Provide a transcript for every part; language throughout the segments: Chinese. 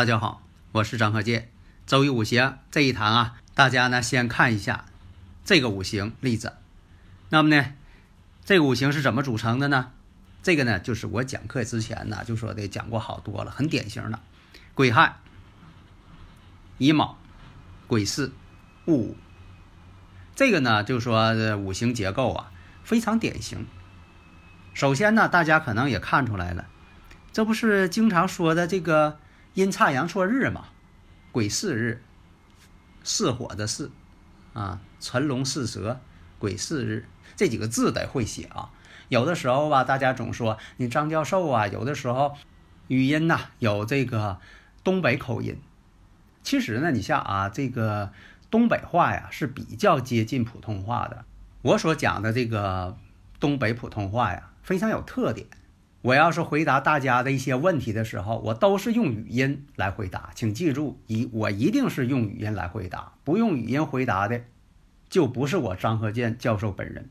大家好，我是张和建。周易五行这一堂啊，大家呢先看一下这个五行例子。那么呢，这个五行是怎么组成的呢？这个呢，就是我讲课之前呢就说的讲过好多了，很典型的癸亥、乙卯、癸巳、戊午。这个呢，就说五行结构啊非常典型。首先呢，大家可能也看出来了，这不是经常说的这个。阴差阳错日嘛，癸巳日，巳火的巳，啊，辰龙巳蛇，癸巳日，这几个字得会写啊。有的时候吧，大家总说你张教授啊，有的时候语音呐有这个东北口音。其实呢，你像啊，这个东北话呀是比较接近普通话的。我所讲的这个东北普通话呀，非常有特点。我要是回答大家的一些问题的时候，我都是用语音来回答，请记住，一我一定是用语音来回答，不用语音回答的，就不是我张和建教授本人。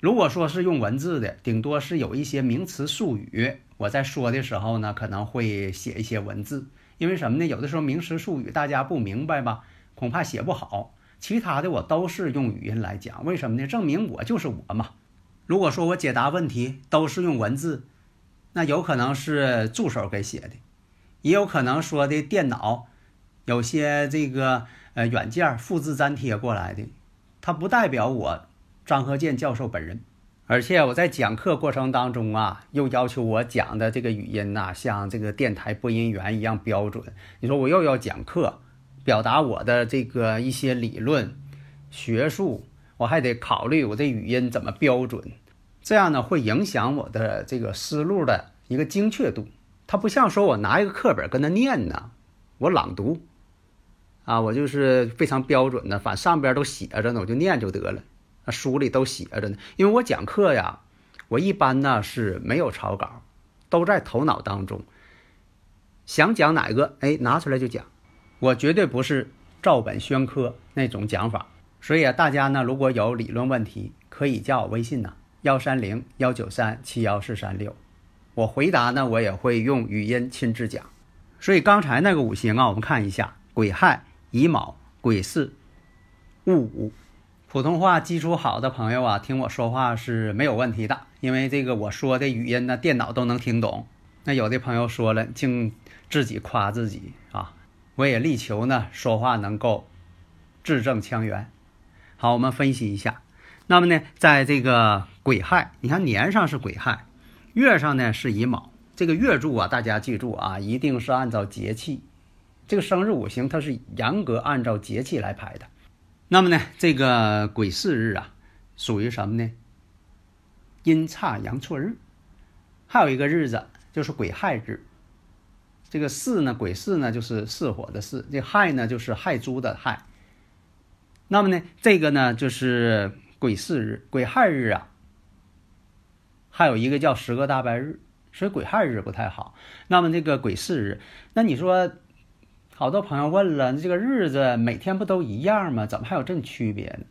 如果说是用文字的，顶多是有一些名词术语，我在说的时候呢，可能会写一些文字，因为什么呢？有的时候名词术语大家不明白吧，恐怕写不好。其他的我都是用语音来讲，为什么呢？证明我就是我嘛。如果说我解答问题都是用文字，那有可能是助手给写的，也有可能说的电脑有些这个呃软件复制粘贴过来的，它不代表我张和建教授本人。而且我在讲课过程当中啊，又要求我讲的这个语音呐，像这个电台播音员一样标准。你说我又要讲课，表达我的这个一些理论学术。我还得考虑我这语音怎么标准，这样呢会影响我的这个思路的一个精确度。它不像说我拿一个课本跟他念呢，我朗读，啊，我就是非常标准的，反上边都写着呢，我就念就得了。那书里都写着呢，因为我讲课呀，我一般呢是没有草稿，都在头脑当中，想讲哪个，哎，拿出来就讲，我绝对不是照本宣科那种讲法。所以啊，大家呢，如果有理论问题，可以加我微信呢，幺三零幺九三七幺四三六，我回答呢，我也会用语音亲自讲。所以刚才那个五行啊，我们看一下：癸亥、乙卯、癸巳、戊午。普通话基础好的朋友啊，听我说话是没有问题的，因为这个我说的语音呢，电脑都能听懂。那有的朋友说了，净自己夸自己啊，我也力求呢，说话能够字正腔圆。好，我们分析一下。那么呢，在这个癸亥，你看年上是癸亥，月上呢是乙卯。这个月柱啊，大家记住啊，一定是按照节气。这个生日五行它是严格按照节气来排的。那么呢，这个癸巳日啊，属于什么呢？阴差阳错日。还有一个日子就是癸亥日。这个巳呢，癸巳呢就是巳火的巳，这亥呢就是亥猪的亥。那么呢，这个呢就是癸巳日、癸亥日啊，还有一个叫十个大白日，所以癸亥日不太好。那么这个癸巳日，那你说，好多朋友问了，这个日子每天不都一样吗？怎么还有这区别呢？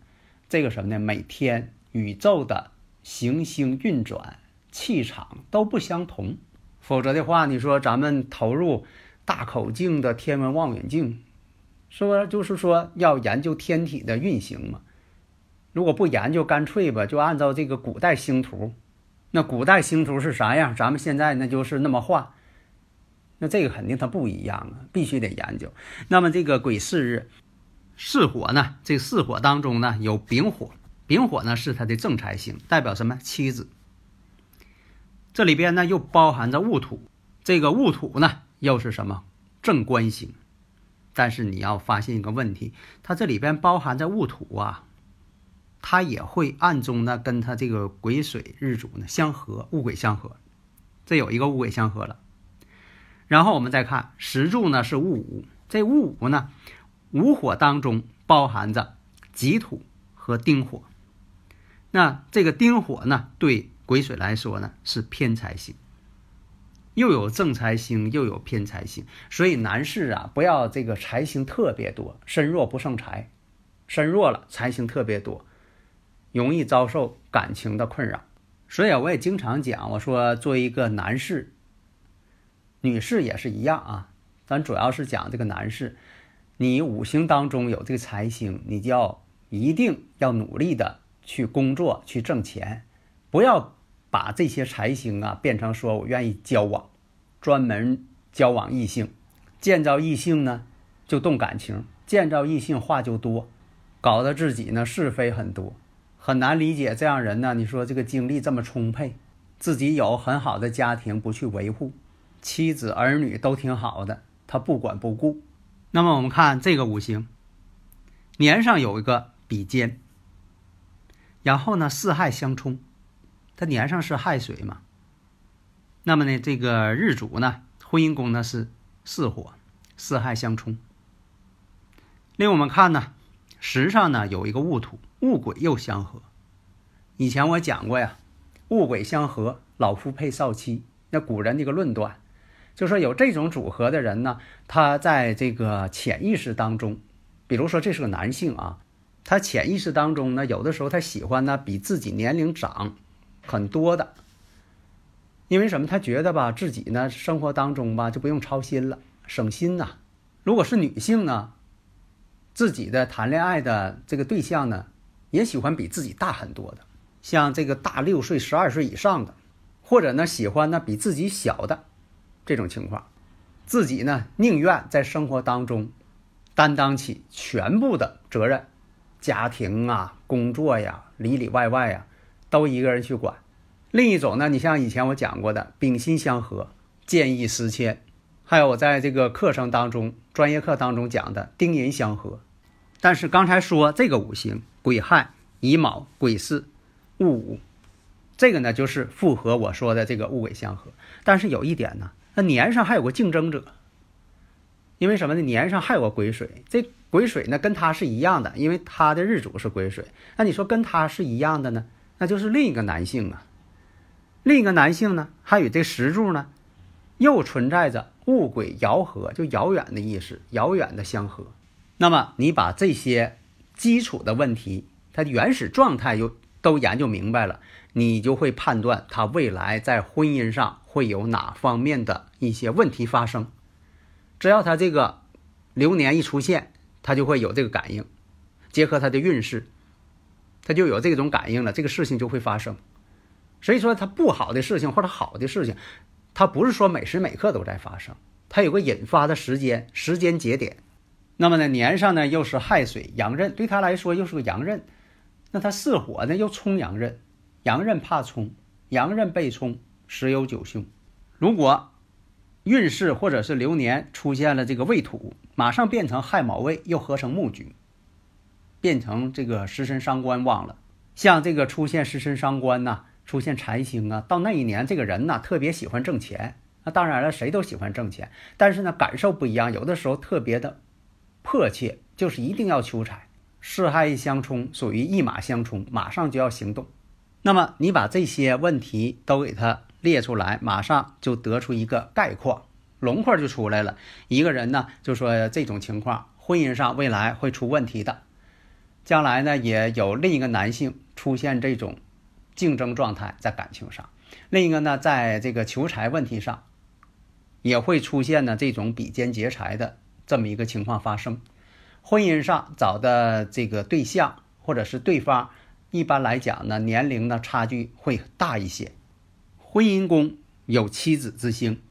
这个什么呢？每天宇宙的行星运转气场都不相同，否则的话，你说咱们投入大口径的天文望远镜。说就是说要研究天体的运行嘛，如果不研究，干脆吧就按照这个古代星图，那古代星图是啥样，咱们现在那就是那么画，那这个肯定它不一样啊，必须得研究。那么这个癸巳日，巳火呢，这巳火当中呢有丙火，丙火呢是它的正财星，代表什么？妻子。这里边呢又包含着戊土，这个戊土呢又是什么？正官星。但是你要发现一个问题，它这里边包含着戊土啊，它也会暗中呢跟它这个癸水日主呢相合，戊癸相合，这有一个戊癸相合了。然后我们再看时柱呢是戊午，这戊午呢午火当中包含着己土和丁火，那这个丁火呢对癸水来说呢是偏财星。又有正财星，又有偏财星，所以男士啊，不要这个财星特别多，身弱不胜财，身弱了财星特别多，容易遭受感情的困扰。所以，我也经常讲，我说作为一个男士，女士也是一样啊。咱主要是讲这个男士，你五行当中有这个财星，你就要一定要努力的去工作去挣钱，不要。把这些财星啊变成说我愿意交往，专门交往异性，见着异性呢就动感情，见着异性话就多，搞得自己呢是非很多，很难理解这样人呢。你说这个精力这么充沛，自己有很好的家庭不去维护，妻子儿女都挺好的，他不管不顾。那么我们看这个五行，年上有一个比肩，然后呢四害相冲。它年上是亥水嘛，那么呢，这个日主呢，婚姻宫呢是巳火，四害相冲。另我们看呢，时上呢有一个戊土，戊癸又相合。以前我讲过呀，戊癸相合，老夫配少妻。那古人这个论断，就说有这种组合的人呢，他在这个潜意识当中，比如说这是个男性啊，他潜意识当中呢，有的时候他喜欢呢比自己年龄长。很多的，因为什么？他觉得吧，自己呢生活当中吧就不用操心了，省心呐。如果是女性呢，自己的谈恋爱的这个对象呢，也喜欢比自己大很多的，像这个大六岁、十二岁以上的，或者呢喜欢呢比自己小的这种情况，自己呢宁愿在生活当中担当起全部的责任，家庭啊、工作呀、里里外外呀。都一个人去管，另一种呢？你像以前我讲过的丙辛相合，见异思迁，还有我在这个课程当中、专业课当中讲的丁寅相合。但是刚才说这个五行癸亥、乙卯、癸巳、戊午，这个呢就是符合我说的这个戊癸相合。但是有一点呢，那年上还有个竞争者，因为什么呢？年上还有个癸水，这癸水呢跟他是一样的，因为他的日主是癸水。那你说跟他是一样的呢？那就是另一个男性啊，另一个男性呢，还与这石柱呢，又存在着物鬼遥合，就遥远的意思，遥远的相合。那么你把这些基础的问题，它的原始状态又都研究明白了，你就会判断他未来在婚姻上会有哪方面的一些问题发生。只要他这个流年一出现，他就会有这个感应，结合他的运势。他就有这种感应了，这个事情就会发生。所以说，他不好的事情或者好的事情，他不是说每时每刻都在发生，它有个引发的时间时间节点。那么呢，年上呢又是亥水阳刃，对他来说又是个阳刃。那他巳火呢又冲阳刃，阳刃怕冲，阳刃被冲，十有九凶。如果运势或者是流年出现了这个未土，马上变成亥卯未，又合成木局。变成这个食神伤官旺了，像这个出现食神伤官呐，出现财星啊，到那一年这个人呐特别喜欢挣钱。那当然了，谁都喜欢挣钱，但是呢感受不一样，有的时候特别的迫切，就是一定要求财。四害相冲，属于一马相冲，马上就要行动。那么你把这些问题都给他列出来，马上就得出一个概况，轮廓就出来了。一个人呢就说这种情况，婚姻上未来会出问题的。将来呢，也有另一个男性出现这种竞争状态在感情上，另一个呢，在这个求财问题上，也会出现呢这种比肩劫财的这么一个情况发生。婚姻上找的这个对象或者是对方，一般来讲呢，年龄呢差距会大一些。婚姻宫有妻子之星，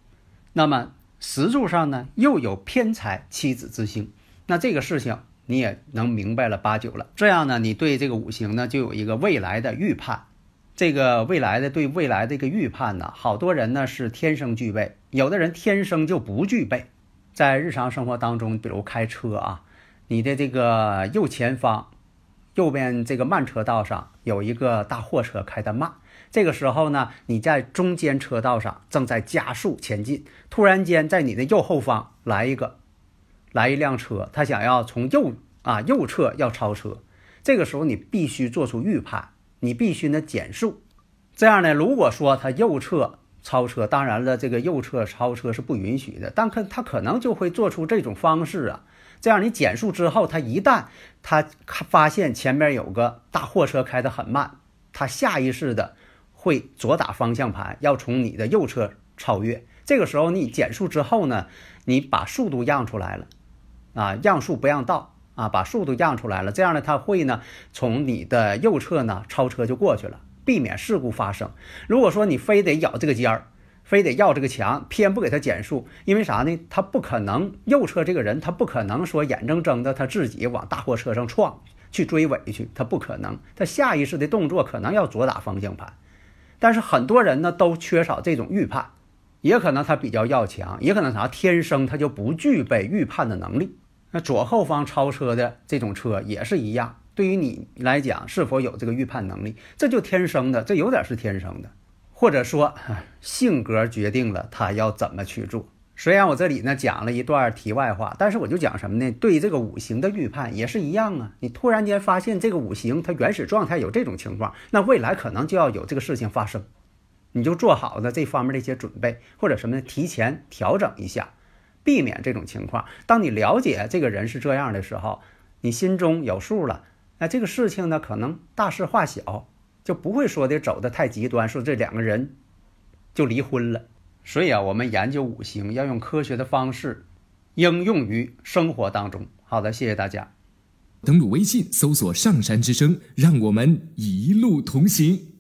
那么石柱上呢又有偏财妻子之星，那这个事情。你也能明白了八九了，这样呢，你对这个五行呢就有一个未来的预判。这个未来的对未来的一个预判呢，好多人呢是天生具备，有的人天生就不具备。在日常生活当中，比如开车啊，你的这个右前方，右边这个慢车道上有一个大货车开得慢，这个时候呢，你在中间车道上正在加速前进，突然间在你的右后方来一个，来一辆车，他想要从右啊右侧要超车，这个时候你必须做出预判，你必须呢减速，这样呢，如果说他右侧。超车，当然了，这个右侧超车是不允许的，但可他可能就会做出这种方式啊。这样你减速之后，他一旦他发现前面有个大货车开得很慢，他下意识的会左打方向盘，要从你的右侧超越。这个时候你减速之后呢，你把速度让出来了，啊，让速不让道啊，把速度让出来了，这样呢，他会呢从你的右侧呢超车就过去了。避免事故发生。如果说你非得咬这个尖儿，非得要这个墙，偏不给他减速，因为啥呢？他不可能右侧这个人，他不可能说眼睁睁的他自己往大货车上撞去追尾去，他不可能。他下意识的动作可能要左打方向盘，但是很多人呢都缺少这种预判，也可能他比较要强，也可能啥天生他就不具备预判的能力。那左后方超车的这种车也是一样。对于你来讲，是否有这个预判能力，这就天生的，这有点是天生的，或者说 性格决定了他要怎么去做。虽然我这里呢讲了一段题外话，但是我就讲什么呢？对这个五行的预判也是一样啊。你突然间发现这个五行它原始状态有这种情况，那未来可能就要有这个事情发生，你就做好的这方面的一些准备，或者什么呢？提前调整一下，避免这种情况。当你了解这个人是这样的时候，你心中有数了。那这个事情呢，可能大事化小，就不会说的走的太极端，说这两个人就离婚了。所以啊，我们研究五行要用科学的方式应用于生活当中。好的，谢谢大家。登录微信搜索“上山之声”，让我们一路同行。